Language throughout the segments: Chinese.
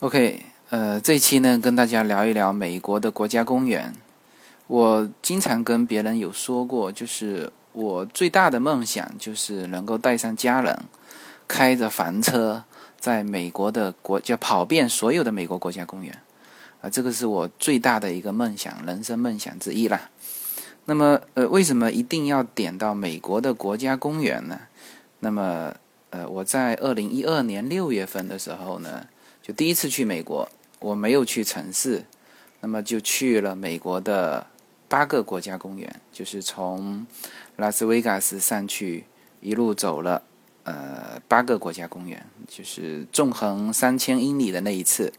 OK，呃，这期呢跟大家聊一聊美国的国家公园。我经常跟别人有说过，就是我最大的梦想就是能够带上家人，开着房车，在美国的国家跑遍所有的美国国家公园。啊，这个是我最大的一个梦想，人生梦想之一啦。那么，呃，为什么一定要点到美国的国家公园呢？那么，呃，我在二零一二年六月份的时候呢。就第一次去美国，我没有去城市，那么就去了美国的八个国家公园，就是从拉斯维加斯上去，一路走了呃八个国家公园，就是纵横三千英里的那一次。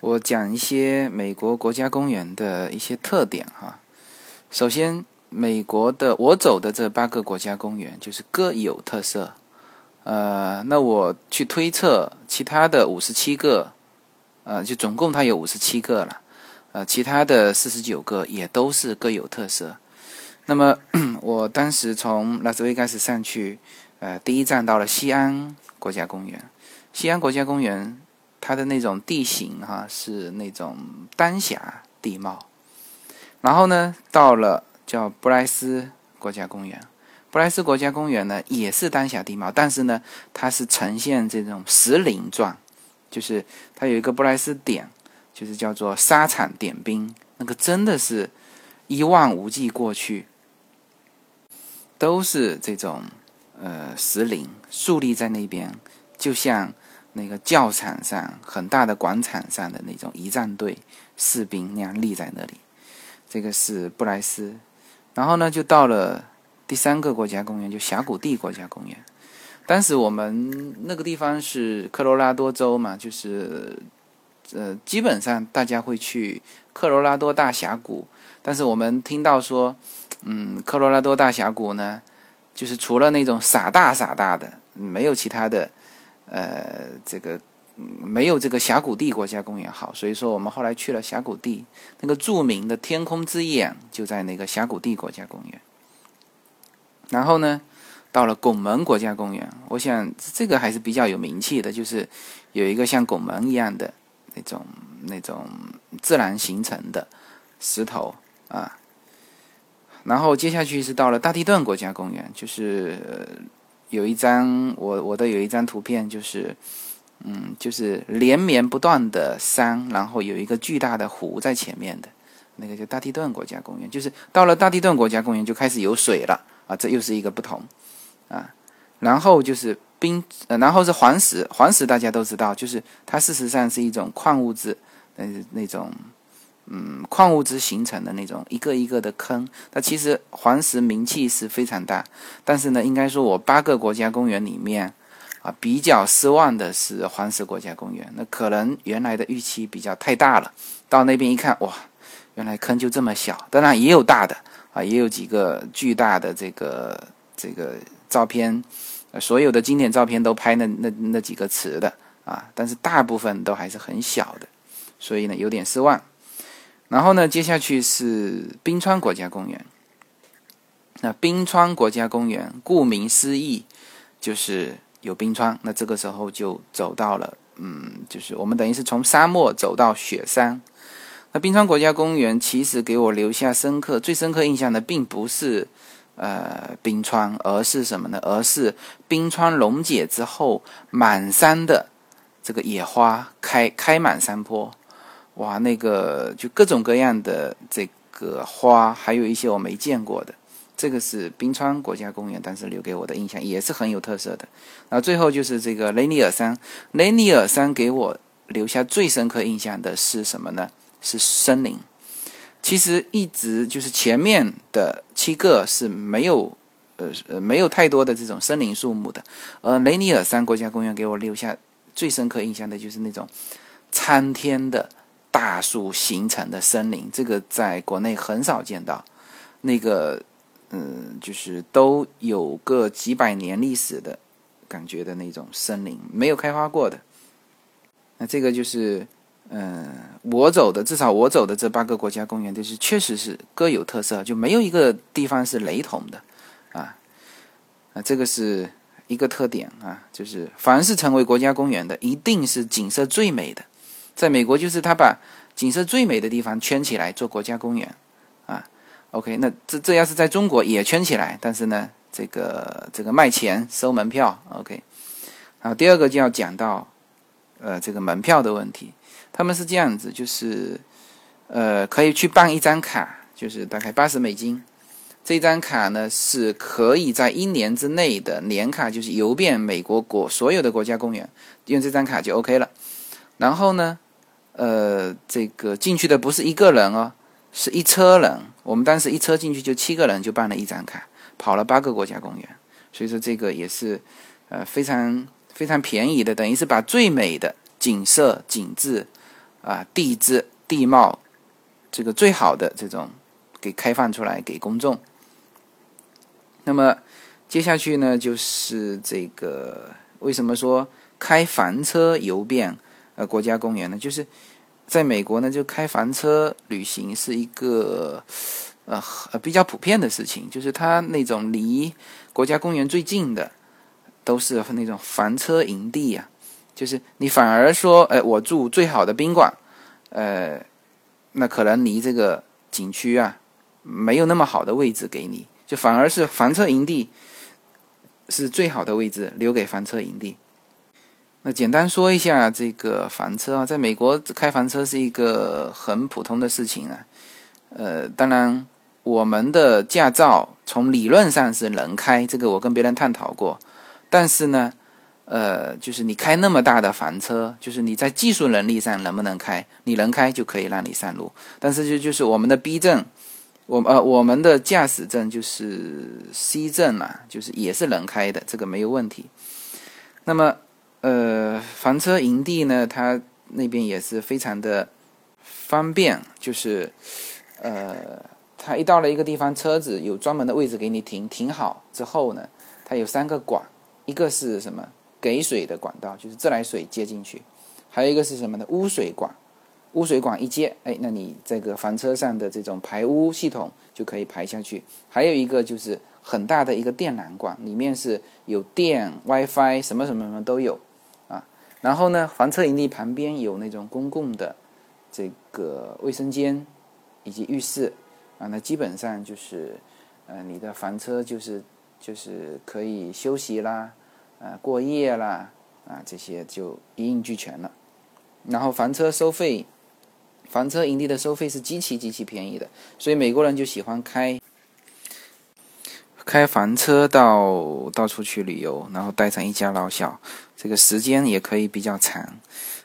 我讲一些美国国家公园的一些特点哈。首先，美国的我走的这八个国家公园就是各有特色。呃，那我去推测其他的五十七个，呃，就总共它有五十七个了，呃，其他的四十九个也都是各有特色。那么我当时从拉斯维加斯上去，呃，第一站到了西安国家公园。西安国家公园它的那种地形哈是那种丹霞地貌，然后呢到了叫布莱斯国家公园。布莱斯国家公园呢，也是丹霞地貌，但是呢，它是呈现这种石林状，就是它有一个布莱斯点，就是叫做沙场点兵，那个真的是一望无际过去，都是这种呃石林竖立在那边，就像那个教场上很大的广场上的那种仪仗队士兵那样立在那里。这个是布莱斯，然后呢，就到了。第三个国家公园就峡谷地国家公园，当时我们那个地方是科罗拉多州嘛，就是呃，基本上大家会去科罗拉多大峡谷，但是我们听到说，嗯，科罗拉多大峡谷呢，就是除了那种傻大傻大的，没有其他的，呃，这个没有这个峡谷地国家公园好，所以说我们后来去了峡谷地，那个著名的天空之眼就在那个峡谷地国家公园。然后呢，到了拱门国家公园，我想这个还是比较有名气的，就是有一个像拱门一样的那种那种自然形成的石头啊。然后接下去是到了大地顿国家公园，就是有一张我我的有一张图片，就是嗯，就是连绵不断的山，然后有一个巨大的湖在前面的那个叫大地顿国家公园，就是到了大地顿国家公园就开始有水了。啊，这又是一个不同，啊，然后就是冰，呃，然后是黄石，黄石大家都知道，就是它事实上是一种矿物质，那那种，嗯，矿物质形成的那种一个一个的坑。它其实黄石名气是非常大，但是呢，应该说我八个国家公园里面，啊，比较失望的是黄石国家公园。那可能原来的预期比较太大了，到那边一看，哇，原来坑就这么小，当然也有大的。啊，也有几个巨大的这个这个照片，所有的经典照片都拍那那那几个词的啊，但是大部分都还是很小的，所以呢有点失望。然后呢，接下去是冰川国家公园。那冰川国家公园顾名思义就是有冰川，那这个时候就走到了，嗯，就是我们等于是从沙漠走到雪山。那冰川国家公园其实给我留下深刻、最深刻印象的，并不是呃冰川，而是什么呢？而是冰川溶解之后，满山的这个野花开开满山坡，哇，那个就各种各样的这个花，还有一些我没见过的，这个是冰川国家公园，当时留给我的印象也是很有特色的。那最后就是这个雷尼尔山，雷尼尔山给我留下最深刻印象的是什么呢？是森林，其实一直就是前面的七个是没有，呃呃没有太多的这种森林树木的，而雷尼尔山国家公园给我留下最深刻印象的就是那种参天的大树形成的森林，这个在国内很少见到，那个嗯就是都有个几百年历史的感觉的那种森林，没有开花过的，那这个就是。嗯，我走的至少我走的这八个国家公园都是确实是各有特色，就没有一个地方是雷同的，啊，啊，这个是一个特点啊，就是凡是成为国家公园的，一定是景色最美的。在美国，就是他把景色最美的地方圈起来做国家公园啊。OK，那这这要是在中国也圈起来，但是呢，这个这个卖钱收门票。OK，然后第二个就要讲到呃这个门票的问题，他们是这样子，就是呃可以去办一张卡，就是大概八十美金。这张卡呢是可以在一年之内的年卡，就是游遍美国国所有的国家公园，用这张卡就 OK 了。然后呢，呃，这个进去的不是一个人哦，是一车人。我们当时一车进去就七个人，就办了一张卡，跑了八个国家公园。所以说这个也是呃非常非常便宜的，等于是把最美的景色、景致啊、地质、地貌，这个最好的这种给开放出来给公众。那么接下去呢，就是这个为什么说开房车游遍呃国家公园呢？就是在美国呢，就开房车旅行是一个呃比较普遍的事情。就是它那种离国家公园最近的都是那种房车营地呀。就是你反而说，哎，我住最好的宾馆，呃，那可能离这个景区啊没有那么好的位置给你。就反而是房车营地是最好的位置，留给房车营地。那简单说一下这个房车啊，在美国开房车是一个很普通的事情啊。呃，当然我们的驾照从理论上是能开，这个我跟别人探讨过。但是呢，呃，就是你开那么大的房车，就是你在技术能力上能不能开？你能开就可以让你上路。但是就就是我们的 B 证。我呃，我们的驾驶证就是 C 证嘛，就是也是能开的，这个没有问题。那么，呃，房车营地呢，它那边也是非常的方便，就是呃，它一到了一个地方，车子有专门的位置给你停，停好之后呢，它有三个管，一个是什么？给水的管道，就是自来水接进去，还有一个是什么呢？污水管。污水管一接，哎，那你这个房车上的这种排污系统就可以排下去。还有一个就是很大的一个电缆管，里面是有电、WiFi，什么什么什么都有啊。然后呢，房车营地旁边有那种公共的这个卫生间以及浴室啊。那基本上就是，呃，你的房车就是就是可以休息啦，啊，过夜啦，啊，这些就一应俱全了。然后房车收费。房车营地的收费是极其极其便宜的，所以美国人就喜欢开开房车到到处去旅游，然后带上一家老小，这个时间也可以比较长。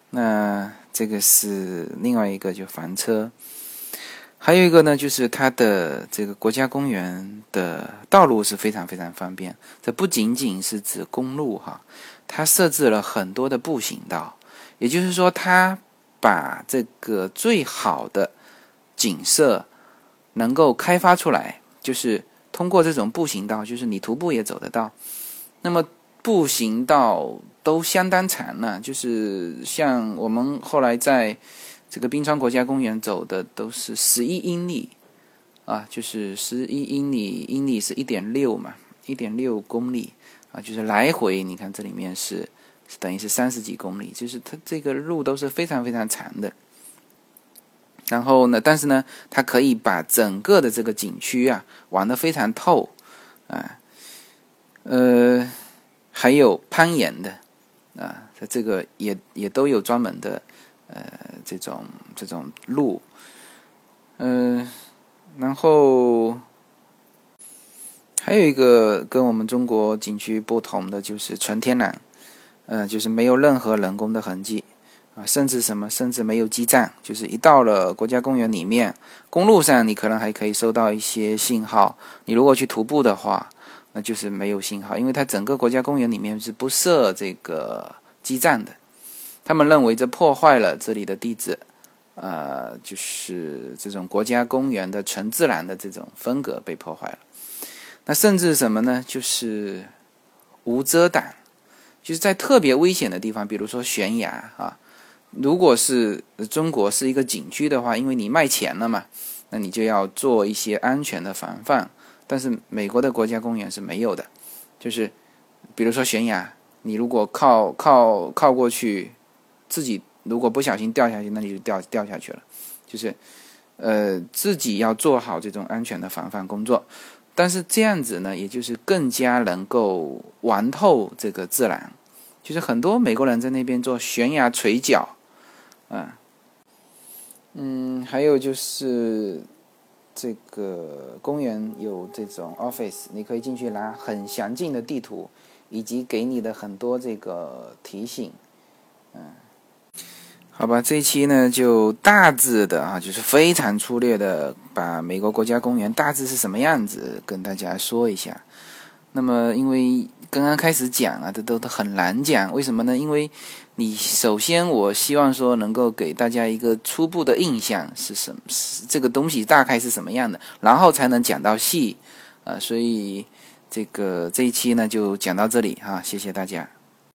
那这个是另外一个就房车，还有一个呢，就是它的这个国家公园的道路是非常非常方便。这不仅仅是指公路哈，它设置了很多的步行道，也就是说它。把这个最好的景色能够开发出来，就是通过这种步行道，就是你徒步也走得到。那么步行道都相当长了，就是像我们后来在这个冰川国家公园走的都是十一英里啊，就是十一英里，英里是一点六嘛，一点六公里啊，就是来回，你看这里面是。等于是三十几公里，就是它这个路都是非常非常长的。然后呢，但是呢，它可以把整个的这个景区啊玩的非常透啊。呃，还有攀岩的啊，它这个也也都有专门的呃这种这种路。嗯，然后还有一个跟我们中国景区不同的就是纯天然。嗯，就是没有任何人工的痕迹啊，甚至什么，甚至没有基站。就是一到了国家公园里面，公路上你可能还可以收到一些信号。你如果去徒步的话，那就是没有信号，因为它整个国家公园里面是不设这个基站的。他们认为这破坏了这里的地质，呃，就是这种国家公园的纯自然的这种风格被破坏了。那甚至什么呢？就是无遮挡。就是在特别危险的地方，比如说悬崖啊，如果是中国是一个景区的话，因为你卖钱了嘛，那你就要做一些安全的防范。但是美国的国家公园是没有的，就是比如说悬崖，你如果靠靠靠过去，自己如果不小心掉下去，那你就掉掉下去了。就是，呃，自己要做好这种安全的防范工作。但是这样子呢，也就是更加能够玩透这个自然。就是很多美国人在那边做悬崖垂脚，啊，嗯，还有就是这个公园有这种 office，你可以进去拿很详尽的地图，以及给你的很多这个提醒，嗯，好吧，这一期呢就大致的啊，就是非常粗略的把美国国家公园大致是什么样子跟大家说一下。那么因为刚刚开始讲啊，这都都很难讲。为什么呢？因为你首先，我希望说能够给大家一个初步的印象是什么，是这个东西大概是什么样的，然后才能讲到细。呃，所以这个这一期呢就讲到这里哈，谢谢大家。